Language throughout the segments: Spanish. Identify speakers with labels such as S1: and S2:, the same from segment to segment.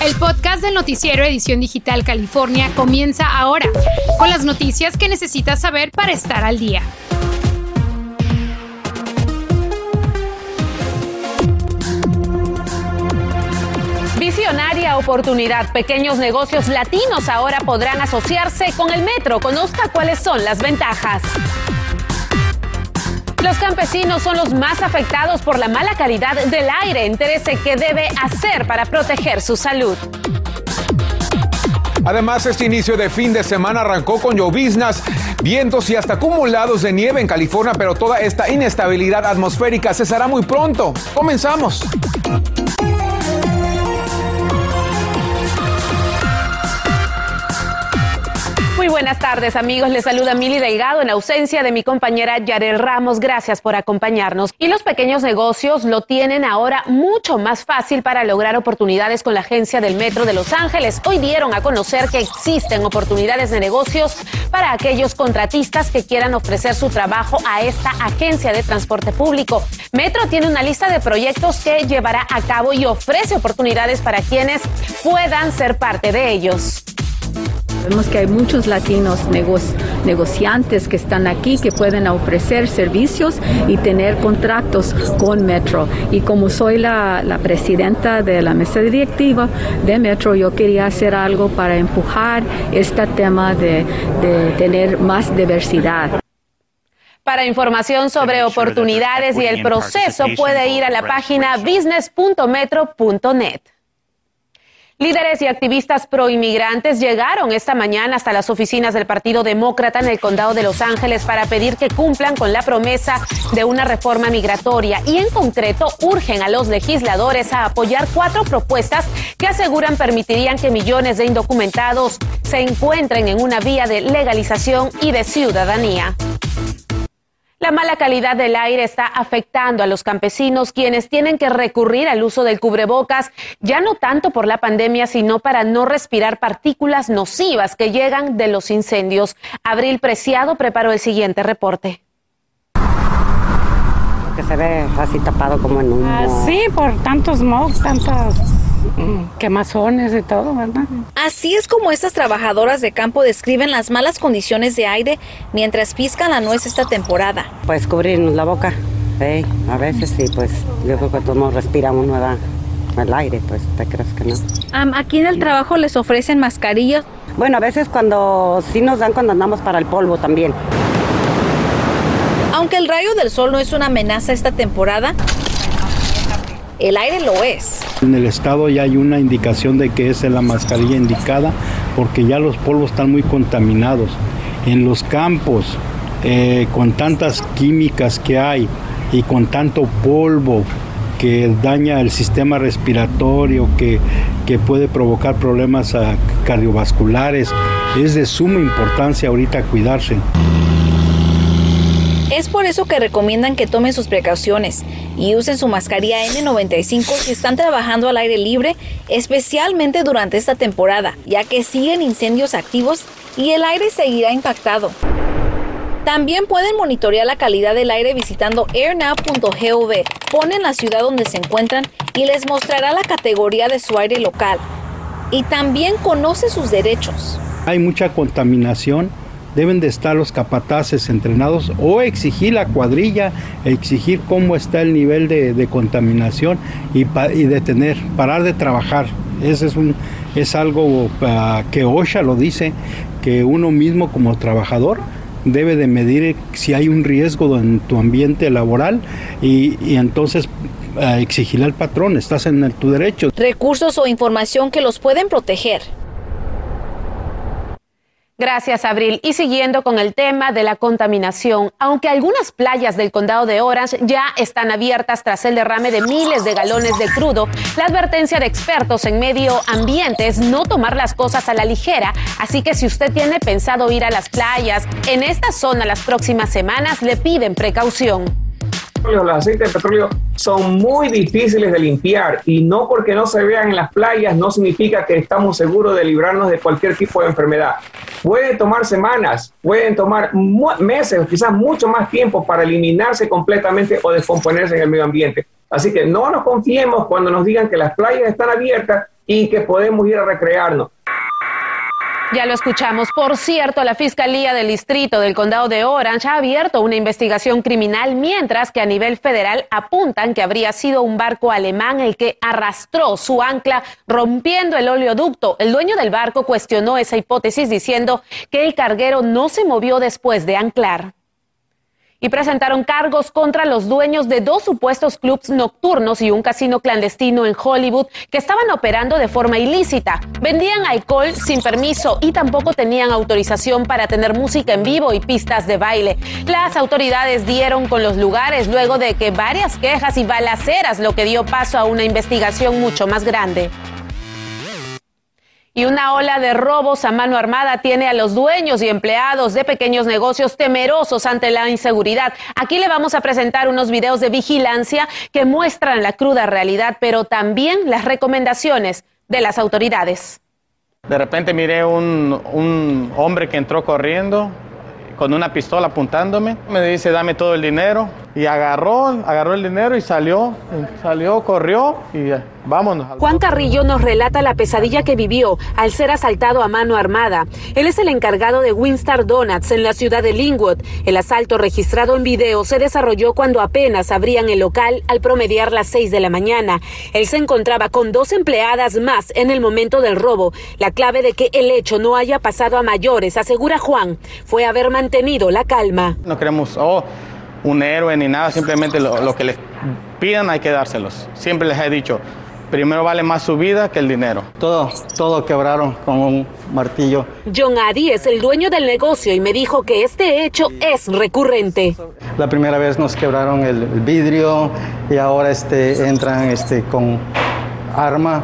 S1: El podcast del noticiero Edición Digital California comienza ahora, con las noticias que necesitas saber para estar al día.
S2: Visionaria oportunidad. Pequeños negocios latinos ahora podrán asociarse con el metro. Conozca cuáles son las ventajas. Los campesinos son los más afectados por la mala calidad del aire. Interese qué debe hacer para proteger su salud.
S3: Además, este inicio de fin de semana arrancó con lloviznas, vientos y hasta acumulados de nieve en California, pero toda esta inestabilidad atmosférica cesará muy pronto. Comenzamos.
S2: Buenas tardes amigos, les saluda Mili Delgado en ausencia de mi compañera Yarel Ramos. Gracias por acompañarnos. Y los pequeños negocios lo tienen ahora mucho más fácil para lograr oportunidades con la agencia del Metro de Los Ángeles. Hoy dieron a conocer que existen oportunidades de negocios para aquellos contratistas que quieran ofrecer su trabajo a esta agencia de transporte público. Metro tiene una lista de proyectos que llevará a cabo y ofrece oportunidades para quienes puedan ser parte de ellos.
S4: Vemos que hay muchos latinos negociantes que están aquí que pueden ofrecer servicios y tener contratos con Metro. Y como soy la, presidenta de la mesa directiva de Metro, yo quería hacer algo para empujar este tema de, de tener más diversidad.
S2: Para información sobre oportunidades y el proceso puede ir a la página business.metro.net. Líderes y activistas proinmigrantes llegaron esta mañana hasta las oficinas del Partido Demócrata en el condado de Los Ángeles para pedir que cumplan con la promesa de una reforma migratoria y en concreto urgen a los legisladores a apoyar cuatro propuestas que aseguran permitirían que millones de indocumentados se encuentren en una vía de legalización y de ciudadanía. La mala calidad del aire está afectando a los campesinos, quienes tienen que recurrir al uso del cubrebocas, ya no tanto por la pandemia, sino para no respirar partículas nocivas que llegan de los incendios. Abril Preciado preparó el siguiente reporte.
S5: Que se ve así tapado como en un.
S6: Ah, sí, por tantos smog, tantas quemazones y todo, ¿verdad?
S7: Así es como estas trabajadoras de campo describen las malas condiciones de aire mientras piscan la nuez esta temporada.
S5: Pues cubrirnos la boca, ¿eh? a veces sí, pues yo creo que todos respiramos nueva el aire, pues te crees que no.
S7: aquí en el trabajo les ofrecen mascarillas.
S5: Bueno, a veces cuando sí nos dan cuando andamos para el polvo también.
S7: Aunque el rayo del sol no es una amenaza esta temporada, el aire lo es.
S8: En el estado ya hay una indicación de que es la mascarilla indicada porque ya los polvos están muy contaminados. En los campos, eh, con tantas químicas que hay y con tanto polvo que daña el sistema respiratorio, que, que puede provocar problemas cardiovasculares, es de suma importancia ahorita cuidarse.
S7: Es por eso que recomiendan que tomen sus precauciones y usen su mascarilla N95 si están trabajando al aire libre, especialmente durante esta temporada, ya que siguen incendios activos y el aire seguirá impactado. También pueden monitorear la calidad del aire visitando airnow.gov. Ponen la ciudad donde se encuentran y les mostrará la categoría de su aire local. Y también conoce sus derechos.
S8: Hay mucha contaminación deben de estar los capataces entrenados o exigir la cuadrilla, exigir cómo está el nivel de, contaminación y, y, detener, parar de trabajar. Ese es, un, es algo ah, que OSHA lo dice, que uno mismo como trabajador debe de medir si hay un riesgo en tu ambiente laboral y, entonces ah, exigirle al patrón, estás en tu derecho.
S7: Recursos o información que los pueden proteger.
S2: Gracias, Abril. Y siguiendo con el tema de la contaminación, aunque algunas playas del condado de Orange ya están abiertas tras el derrame de miles de galones de crudo, la advertencia de expertos en medio ambiente es no tomar las cosas a la ligera. Así que si usted tiene pensado ir a las playas en esta zona las próximas semanas, le piden precaución
S9: los aceites de petróleo son muy difíciles de limpiar y no porque no se vean en las playas no significa que estamos seguros de librarnos de cualquier tipo de enfermedad. Pueden tomar semanas, pueden tomar meses, quizás mucho más tiempo para eliminarse completamente o descomponerse en el medio ambiente. Así que no nos confiemos cuando nos digan que las playas están abiertas y que podemos ir a recrearnos.
S2: Ya lo escuchamos. Por cierto, la Fiscalía del Distrito del Condado de Orange ha abierto una investigación criminal, mientras que a nivel federal apuntan que habría sido un barco alemán el que arrastró su ancla rompiendo el oleoducto. El dueño del barco cuestionó esa hipótesis diciendo que el carguero no se movió después de anclar y presentaron cargos contra los dueños de dos supuestos clubs nocturnos y un casino clandestino en Hollywood que estaban operando de forma ilícita. Vendían alcohol sin permiso y tampoco tenían autorización para tener música en vivo y pistas de baile. Las autoridades dieron con los lugares luego de que varias quejas y balaceras lo que dio paso a una investigación mucho más grande y una ola de robos a mano armada tiene a los dueños y empleados de pequeños negocios temerosos ante la inseguridad. Aquí le vamos a presentar unos videos de vigilancia que muestran la cruda realidad, pero también las recomendaciones de las autoridades.
S10: De repente miré un, un hombre que entró corriendo con una pistola apuntándome. Me dice, dame todo el dinero. Y agarró, agarró el dinero y salió, salió, corrió y vámonos.
S2: Juan Carrillo nos relata la pesadilla que vivió al ser asaltado a mano armada. Él es el encargado de Winstar Donuts en la ciudad de Linwood. El asalto registrado en video se desarrolló cuando apenas abrían el local al promediar las 6 de la mañana. Él se encontraba con dos empleadas más en el momento del robo. La clave de que el hecho no haya pasado a mayores, asegura Juan, fue haber mantenido la calma.
S10: No queremos, oh, un héroe ni nada, simplemente lo, que les pidan hay que dárselos. Siempre les he dicho, primero vale más su vida que el dinero.
S11: Todo, todo quebraron con un martillo.
S2: John Adi es el dueño del negocio y me dijo que este hecho es recurrente.
S11: La primera vez nos quebraron el, vidrio y ahora este, entran este, con arma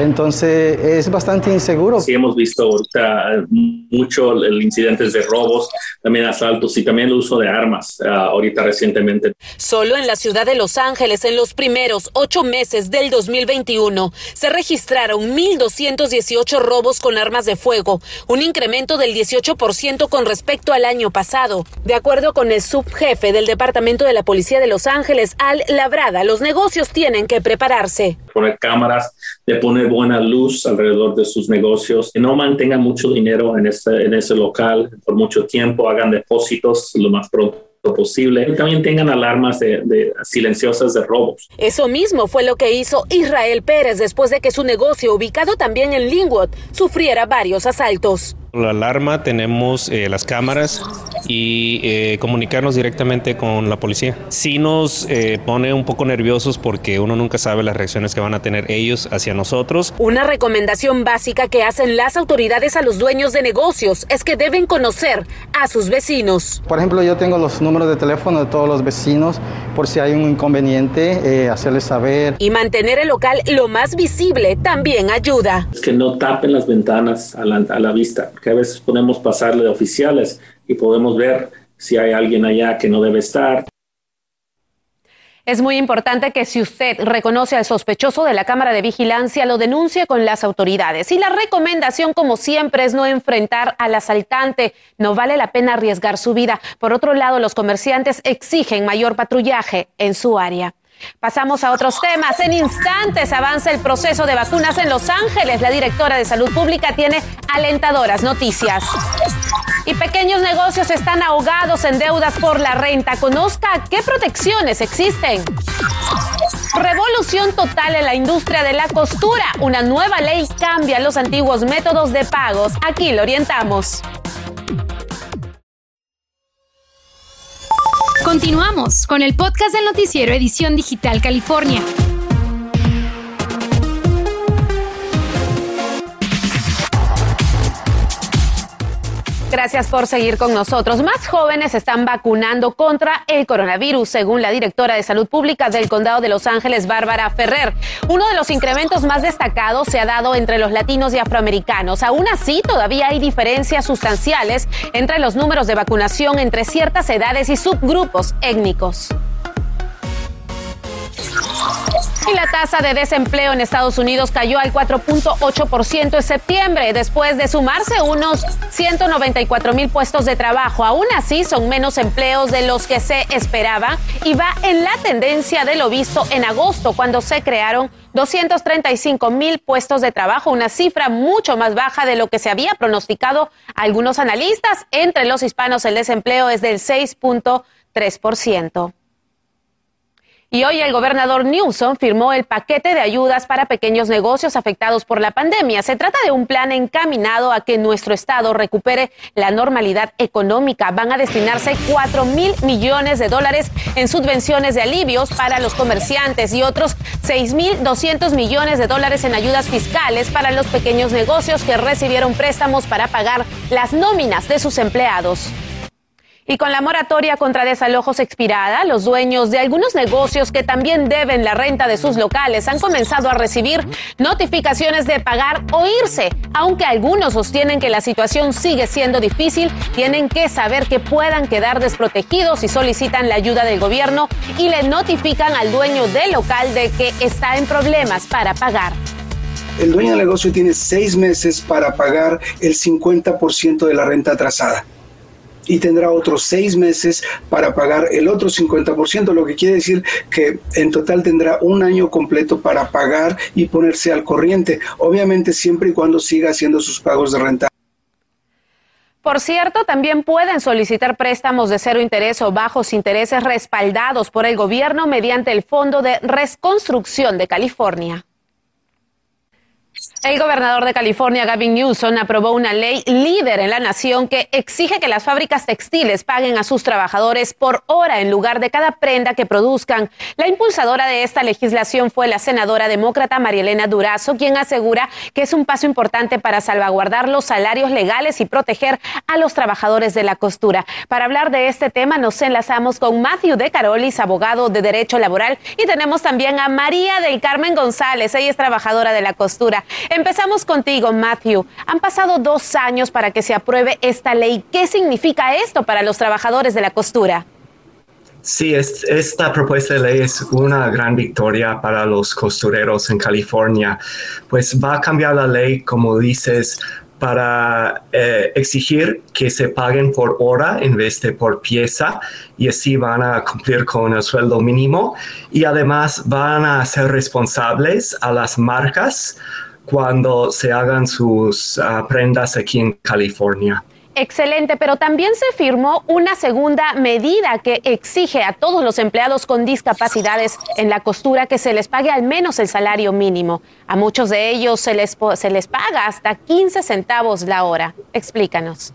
S11: entonces es bastante inseguro.
S12: Sí, hemos visto ahorita mucho el incidentes de robos, también asaltos y también el uso de armas ah, ahorita recientemente.
S2: Solo en la ciudad de Los Ángeles, en los primeros ocho meses del 2021, se registraron 1.218 robos con armas de fuego, un incremento del 18% con respecto al año pasado. De acuerdo con el subjefe del Departamento de la Policía de Los Ángeles, Al Labrada, los negocios tienen que prepararse.
S12: Poner cámaras, de poner buena luz alrededor de sus negocios, que no mantengan mucho dinero en ese, en ese local por mucho tiempo, hagan depósitos lo más pronto posible y también tengan alarmas de, silenciosas de robos.
S2: Eso mismo fue lo que hizo Israel Pérez después de que su negocio, ubicado también en Linwood, sufriera varios asaltos.
S13: La alarma, tenemos eh, las cámaras y eh, comunicarnos directamente con la policía. Sí nos eh, pone un poco nerviosos porque uno nunca sabe las reacciones que van a tener ellos hacia nosotros.
S2: Una recomendación básica que hacen las autoridades a los dueños de negocios es que deben conocer a sus vecinos.
S11: Por ejemplo, yo tengo los números de teléfono de todos los vecinos por si hay un inconveniente, hacerles saber.
S2: Y mantener el local lo más visible también ayuda.
S12: Es que no tapen las ventanas a la, a la vista que a veces podemos pasarle de oficiales y podemos ver si hay alguien allá que no debe estar.
S2: Es muy importante que si usted reconoce al sospechoso de la cámara de vigilancia, lo denuncie con las autoridades. Y la recomendación, como siempre, es no enfrentar al asaltante. No vale la pena arriesgar su vida. Por otro lado, los comerciantes exigen mayor patrullaje en su área. Pasamos a otros temas. En instantes avanza el proceso de vacunas en Los Ángeles. La directora de Salud Pública tiene alentadoras noticias. Y pequeños negocios están ahogados en deudas por la renta. Conozca qué protecciones existen. Revolución total en la industria de la costura. Una nueva ley cambia los antiguos métodos de pagos. Aquí lo orientamos.
S1: Continuamos con el podcast del noticiero Edición Digital California.
S2: Gracias por seguir con nosotros. Más jóvenes están vacunando contra el coronavirus, según la directora de Salud Pública del Condado de Los Ángeles, Bárbara Ferrer. Uno de los incrementos más destacados se ha dado entre los latinos y afroamericanos. Aún así, todavía hay diferencias sustanciales entre los números de vacunación entre ciertas edades y subgrupos étnicos. Y la tasa de desempleo en Estados Unidos cayó al 4.8% en septiembre, después de sumarse unos 194 mil puestos de trabajo. Aún así, son menos empleos de los que se esperaba y va en la tendencia de lo visto en agosto, cuando se crearon 235 mil puestos de trabajo, una cifra mucho más baja de lo que se había pronosticado algunos analistas. Entre los hispanos, el desempleo es del 6.3%. Y hoy el gobernador Newsom firmó el paquete de ayudas para pequeños negocios afectados por la pandemia. Se trata de un plan encaminado a que nuestro estado recupere la normalidad económica. Van a destinarse 4 mil millones de dólares en subvenciones de alivios para los comerciantes y otros 6 mil 200 millones de dólares en ayudas fiscales para los pequeños negocios que recibieron préstamos para pagar las nóminas de sus empleados. Y con la moratoria contra desalojos expirada, los dueños de algunos negocios que también deben la renta de sus locales han comenzado a recibir notificaciones de pagar o irse. Aunque algunos sostienen que la situación sigue siendo difícil, tienen que saber que puedan quedar desprotegidos y solicitan la ayuda del gobierno y le notifican al dueño del local de que está en problemas para pagar.
S14: El dueño del negocio tiene seis meses para pagar el 50% de la renta atrasada y tendrá otros seis meses para pagar el otro 50%, lo que quiere decir que en total tendrá un año completo para pagar y ponerse al corriente, obviamente siempre y cuando siga haciendo sus pagos de renta.
S2: Por cierto, también pueden solicitar préstamos de cero interés o bajos intereses respaldados por el gobierno mediante el Fondo de Reconstrucción de California. El gobernador de California, Gavin Newsom, aprobó una ley líder en la nación que exige que las fábricas textiles paguen a sus trabajadores por hora en lugar de cada prenda que produzcan. La impulsadora de esta legislación fue la senadora demócrata Marielena Durazo, quien asegura que es un paso importante para salvaguardar los salarios legales y proteger a los trabajadores de la costura. Para hablar de este tema nos enlazamos con Matthew de Carolis, abogado de Derecho Laboral, y tenemos también a María del Carmen González, ella es trabajadora de la costura. Empezamos contigo, Matthew. Han pasado dos años para que se apruebe esta ley. ¿Qué significa esto para los trabajadores de la costura?
S15: Sí, esta propuesta de ley es una gran victoria para los costureros en California, pues va a cambiar la ley, como dices, para eh, exigir que se paguen por hora en vez de por pieza y así van a cumplir con el sueldo mínimo y además van a ser responsables a las marcas cuando se hagan sus ah, prendas aquí en California.
S2: Excelente, pero también se firmó una segunda medida que exige a todos los empleados con discapacidades en la costura que se les pague al menos el salario mínimo. A muchos de ellos se les, se les paga hasta 15 centavos la hora. Explícanos.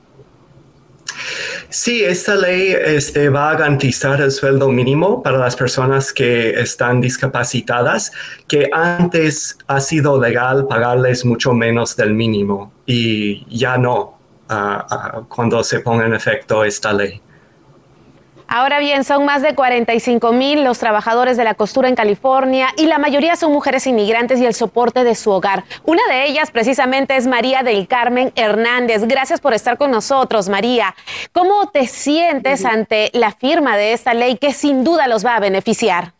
S15: Sí, esta ley este, va a garantizar el sueldo mínimo para las personas que están discapacitadas, que antes ha sido legal pagarles mucho menos del mínimo y ya no ah, ah, cuando se ponga en efecto esta ley.
S2: Ahora bien, son más de 45 mil los trabajadores de la costura en California y la mayoría son mujeres inmigrantes y el soporte de su hogar. Una de ellas precisamente es María del Carmen Hernández. Gracias por estar con nosotros, María. ¿Cómo te sientes ante la firma de esta ley que sin duda los va a beneficiar?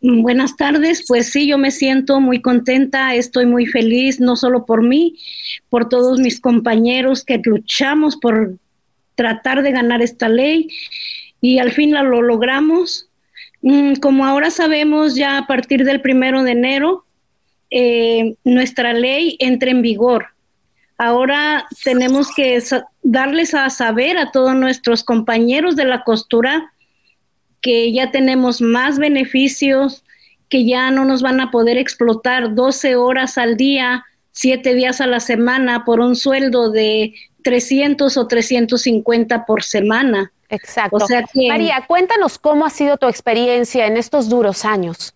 S16: Buenas tardes, pues sí, yo me siento muy contenta, estoy muy feliz, no solo por mí, por todos mis compañeros que luchamos por tratar de ganar esta ley y al fin lo logramos. Mm, como ahora sabemos, ya a partir del primero de enero, eh, nuestra ley entra en vigor. Ahora tenemos que darles a saber a todos nuestros compañeros de la costura que ya tenemos más beneficios, que ya no nos van a poder explotar 12 horas al día, 7 días a la semana por un sueldo de 300 o 350 por semana.
S2: Exacto. María, cuéntanos cómo ha sido tu experiencia en estos duros años.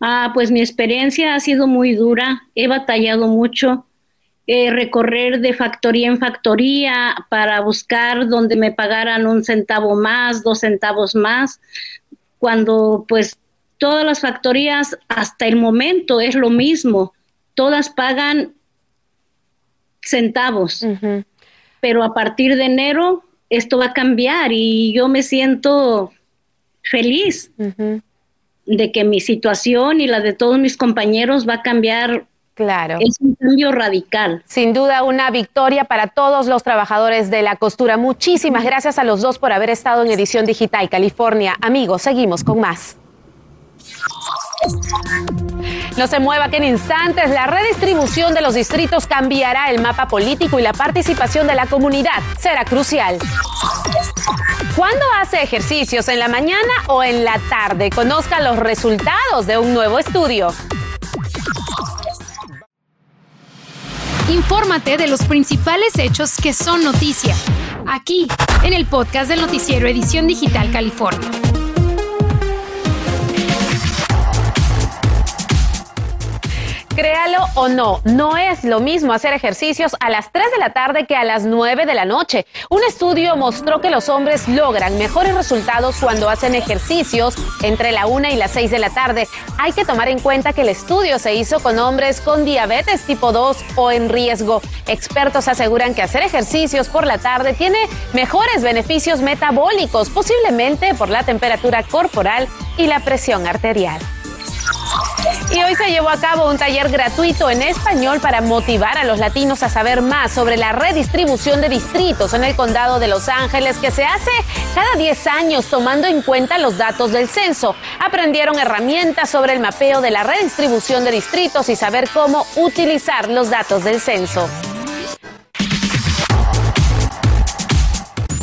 S16: Ah, pues mi experiencia ha sido muy dura. He batallado mucho. Eh, recorrer de factoría en factoría para buscar donde me pagaran un centavo más, dos centavos más, cuando pues todas las factorías hasta el momento es lo mismo. Todas pagan centavos. Pero a partir de enero esto va a cambiar y yo me siento feliz. de que mi situación y la de todos mis compañeros va a cambiar
S2: Claro.
S16: Es un cambio radical.
S2: Sin duda, una victoria para todos los trabajadores de la costura. Muchísimas gracias a los dos por haber estado en Edición Digital California. Amigos, seguimos con más. No se mueva que en instantes la redistribución de los distritos cambiará el mapa político y la participación de la comunidad será crucial. ¿Cuándo hace ejercicios? ¿En la mañana o en la tarde? Conozca los resultados de un nuevo estudio.
S1: Infórmate de los principales hechos que son noticia, aquí, en el podcast del noticiero Edición Digital California.
S2: Créalo o no, no es lo mismo hacer ejercicios a las 3 de la tarde que a las 9 de la noche. Un estudio mostró que los hombres logran mejores resultados cuando hacen ejercicios entre la 1 y las 6 de la tarde. Hay que tomar en cuenta que el estudio se hizo con hombres con diabetes tipo 2 o en riesgo. Expertos aseguran que hacer ejercicios por la tarde tiene mejores beneficios metabólicos, posiblemente por la temperatura corporal y la presión arterial. Y hoy se llevó a cabo un taller gratuito en español para motivar a los latinos a saber más sobre la redistribución de distritos en el condado de Los Ángeles que se hace cada 10 años tomando en cuenta los datos del censo. Aprendieron herramientas sobre el mapeo de la redistribución de distritos y saber cómo utilizar los datos del censo.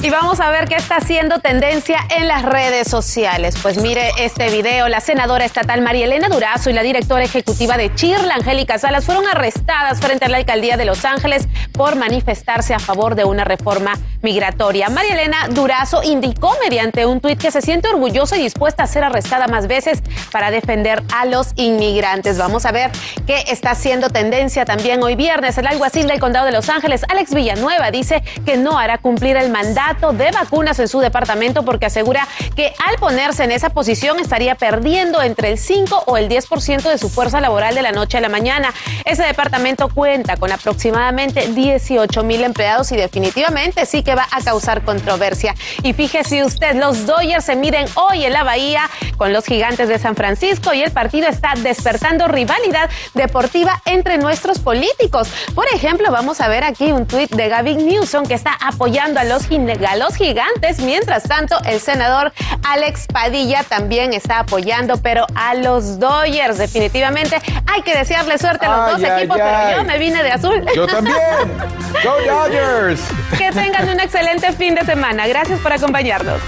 S2: Y vamos a ver qué está haciendo tendencia en las redes sociales. Pues mire este video, la senadora estatal María Elena Durazo y la directora ejecutiva de Chirla, Angélica Salas, fueron arrestadas frente a la alcaldía de Los Ángeles por manifestarse a favor de una reforma migratoria. María Elena Durazo indicó mediante un tuit que se siente orgullosa y dispuesta a ser arrestada más veces para defender a los inmigrantes. Vamos a ver qué está haciendo tendencia también hoy viernes. El alguacil del condado de Los Ángeles, Alex Villanueva, dice que no hará cumplir el mandato de vacunas en su departamento porque asegura que al ponerse en esa posición estaría perdiendo entre el 5 o el 10% de su fuerza laboral de la noche a la mañana. Ese departamento cuenta con aproximadamente 18 mil empleados y definitivamente sí que va a causar controversia. Y fíjese usted, los Dodgers se miden hoy en la Bahía con los gigantes de San Francisco y el partido está despertando rivalidad deportiva entre nuestros políticos. Por ejemplo, vamos a ver aquí un tuit de Gavin Newsom que está apoyando a los a los gigantes. Mientras tanto, el senador Alex Padilla también está apoyando, pero a los Dodgers. Definitivamente hay que desearle suerte a los dos equipos, pero yo me vine de azul.
S3: Yo también. Go Dodgers.
S2: Que tengan un excelente fin de semana. Gracias por acompañarnos.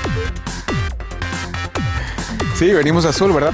S3: Sí, venimos azul, ¿verdad?